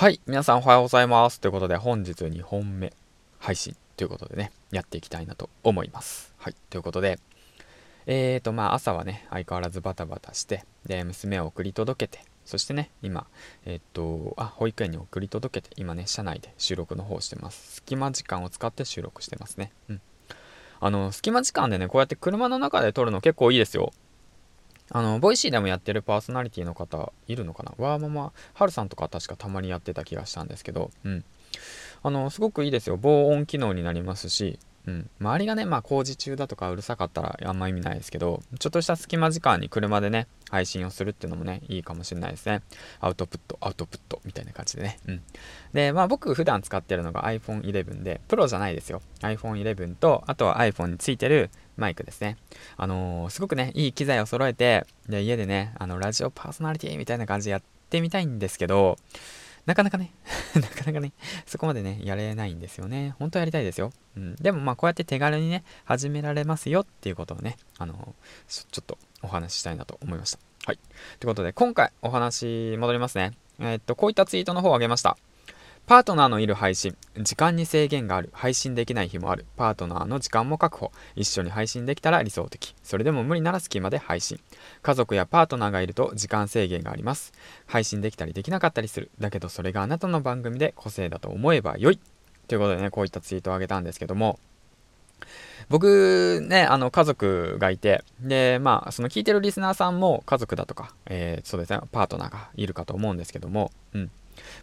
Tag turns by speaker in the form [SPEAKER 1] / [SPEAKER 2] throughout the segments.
[SPEAKER 1] はい皆さんおはようございます。ということで本日2本目配信ということでねやっていきたいなと思います。はいということでえーとまあ朝はね相変わらずバタバタしてで娘を送り届けてそしてね今えっと、あ保育園に送り届けて今ね車内で収録の方してます。隙間時間を使って収録してますね。うん。あの隙間時間でねこうやって車の中で撮るの結構いいですよ。あの、 Voicy でもやってるパーソナリティの方いるのかな？ワーママはるさんとか確かたまにやってた気がしたんですけど、うん。あの、すごくいいですよ。防音機能になりますし、うん、周りがね、まあ工事中だとかうるさかったらあんま意味ないですけど、ちょっとした隙間時間に車でね、配信をするっていうのもね、いいかもしれないですね。アウトプット、アウトプットみたいな感じでね。うん。で、まあ僕普段使ってるのが iPhone 11で、プロじゃないですよ。iPhone 11と、あとは iPhone についてるマイクですね。あのー、すごくね、いい機材を揃えて、で家でね、あの、ラジオパーソナリティみたいな感じでやってみたいんですけど、なかなかね なかなかね、そこまでね、やれないんですよね。本当はやりたいですよ。うん。でもまあ、こうやって手軽にね、始められますよっていうことをね、あのちょっとお話ししたいなと思いました。はい。ということで、今回お話戻りますね。えー、っと、こういったツイートの方をあげました。パートナーのいる配信。時間に制限がある。配信できない日もある。パートナーの時間も確保。一緒に配信できたら理想的。それでも無理なら隙間で配信。家族やパートナーがいると時間制限があります。配信できたりできなかったりする。だけどそれがあなたの番組で個性だと思えば良い。ということでね、こういったツイートをあげたんですけども、僕ね、あの家族がいて、で、まあ、その聞いてるリスナーさんも家族だとか、えー、そうですね、パートナーがいるかと思うんですけども、うん。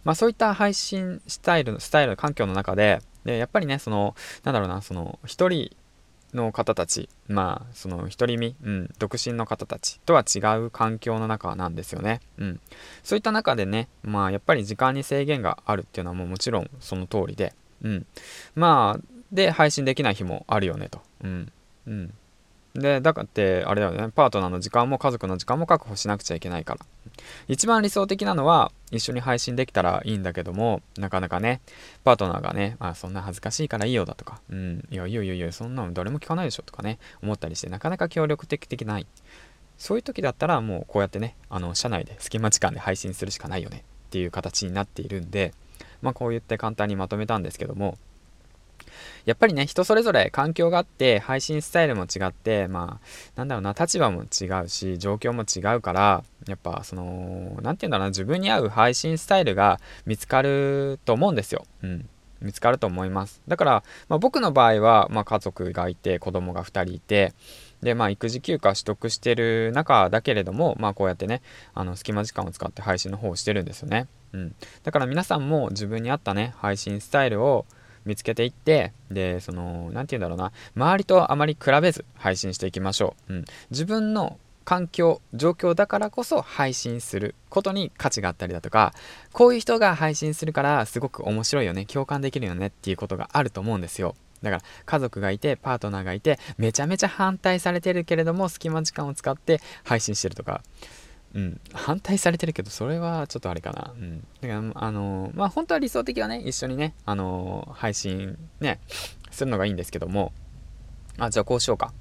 [SPEAKER 1] まあ、そういった配信スタイルの、スタイル、環境の中で、でやっぱりね、その、なんだろうな、その、一人の方たち、まあ、その、独り身、うん、独身の方たちとは違う環境の中なんですよね。うん。そういった中でね、まあ、やっぱり時間に制限があるっていうのはもうもちろんその通りで、うん。まあ、で、配信できない日もあるよねと。うん。うん。で、だからって、あれだよね、パートナーの時間も家族の時間も確保しなくちゃいけないから。一番理想的なのは、一緒に配信できたらいいんだけども、なかなかね、パートナーがね、あ、そんな恥ずかしいからいいよだとか、うん、いや、いいよいいよいよ、そんなの誰も聞かないでしょとかね、思ったりして、なかなか協力的でない。そういう時だったら、もうこうやってね、あの、社内で隙間時間で配信するしかないよねっていう形になっているんで、まあ、こう言って簡単にまとめたんですけども、やっぱりね、人それぞれ環境があって、配信スタイルも違って、まあ、なんだろうな、立場も違うし、状況も違うから、やっぱ、その、なんて言うんだろうな、自分に合う配信スタイルが見つかると思うんですよ。うん。見つかると思います。だから、まあ、僕の場合は、まあ、家族がいて、子供が2人いて、で、まあ、育児休暇取得してる中だけれども、まあ、こうやってね、あの、隙間時間を使って配信の方をしてるんですよね。うん。だから皆さんも自分に合ったね、配信スタイルを、見つけていって、で、その、何て言うんだろうな、周りとあまり比べず配信していきましょう。うん。自分の環境、状況だからこそ配信することに価値があったりだとか、こういう人が配信するからすごく面白いよね、共感できるよねっていうことがあると思うんですよ。だから家族がいてパートナーがいてめちゃめちゃ反対されてるけれども隙間時間を使って配信してるとかうん、反対されてるけど、それはちょっとあれかな。うん。だから、あのまあ、本当は理想的はね、一緒にね、あの配信ね、するのがいいんですけども、あ、じゃあこうしようか。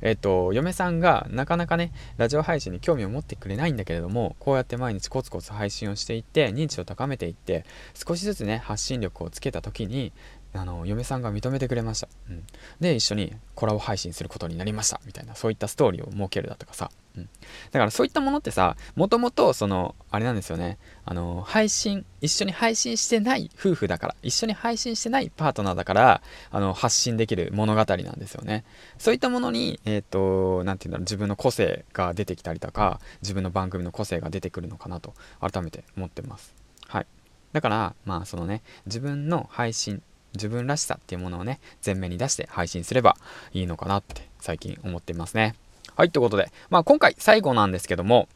[SPEAKER 1] えっ、と、嫁さんがなかなかね、ラジオ配信に興味を持ってくれないんだけれども、こうやって毎日コツコツ配信をしていって、認知を高めていって、少しずつね、発信力をつけた時に、あの嫁さんが認めてくれました、うん、で一緒にコラボ配信することになりました。みたいなそういったストーリーを設けるだとかさ、うん、だからそういったものってさもともとそのあれなんですよね。あの配信一緒に配信してない夫婦だから一緒に配信してないパートナーだからあの発信できる物語なんですよね。そういったものにえっ、ー、と何て言うんだろう自分の個性が出てきたりとか自分の番組の個性が出てくるのかなと改めて思ってます。はい。だからまあそのね自分の配信自分らしさっていうものをね、前面に出して配信すればいいのかなって最近思っていますね。はい、ということで、まあ今回最後なんですけども、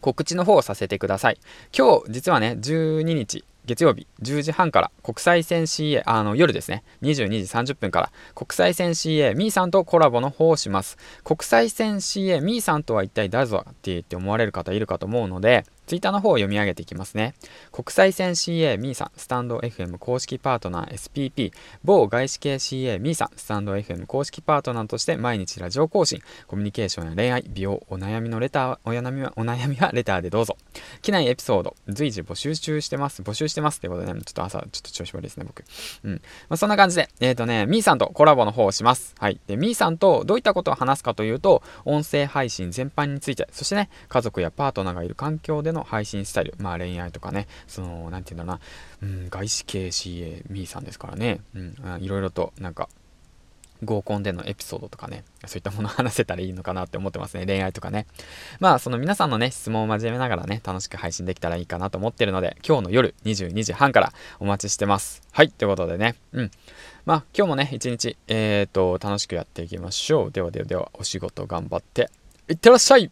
[SPEAKER 1] 告知の方をさせてください。今日、実はね、12日、月曜日10時半から国際線 CA、あの夜ですね、22時30分から国際線 CA ミーさんとコラボの方をします。国際線 CA ミーさんとは一体誰ぞってって思われる方いるかと思うので、ツイッターの方を読み上げていきますね。国際線 CA ミーさん、スタンド FM 公式パートナー SPP、某外資系 CA ミーさん、スタンド FM 公式パートナーとして毎日ラジオ更新、コミュニケーションや恋愛、美容、お悩みのレター、お悩みは、お悩みはレターでどうぞ。機内エピソード、随時募集中してます。募集してますってことでね、ちょっと朝、ちょっと調子悪いですね、僕。うん。まあ、そんな感じで、えっ、ー、とね、ミーさんとコラボの方をします。はい。で、ミーさんとどういったことを話すかというと、音声配信全般について、そしてね、家族やパートナーがいる環境での配信スタイル、まあ恋愛とかね、その、なんて言うんだろうな、うん、外資系 CA ミーさんですからね、うん、いろいろとなんか、合コンでのエピソードとかね、そういったものを話せたらいいのかなって思ってますね。恋愛とかね。まあ、その皆さんのね、質問を交えながらね、楽しく配信できたらいいかなと思ってるので、今日の夜22時半からお待ちしてます。はい、ということでね、うん。まあ、今日もね、一日、えーと、楽しくやっていきましょう。ではではでは、お仕事頑張って、いってらっしゃい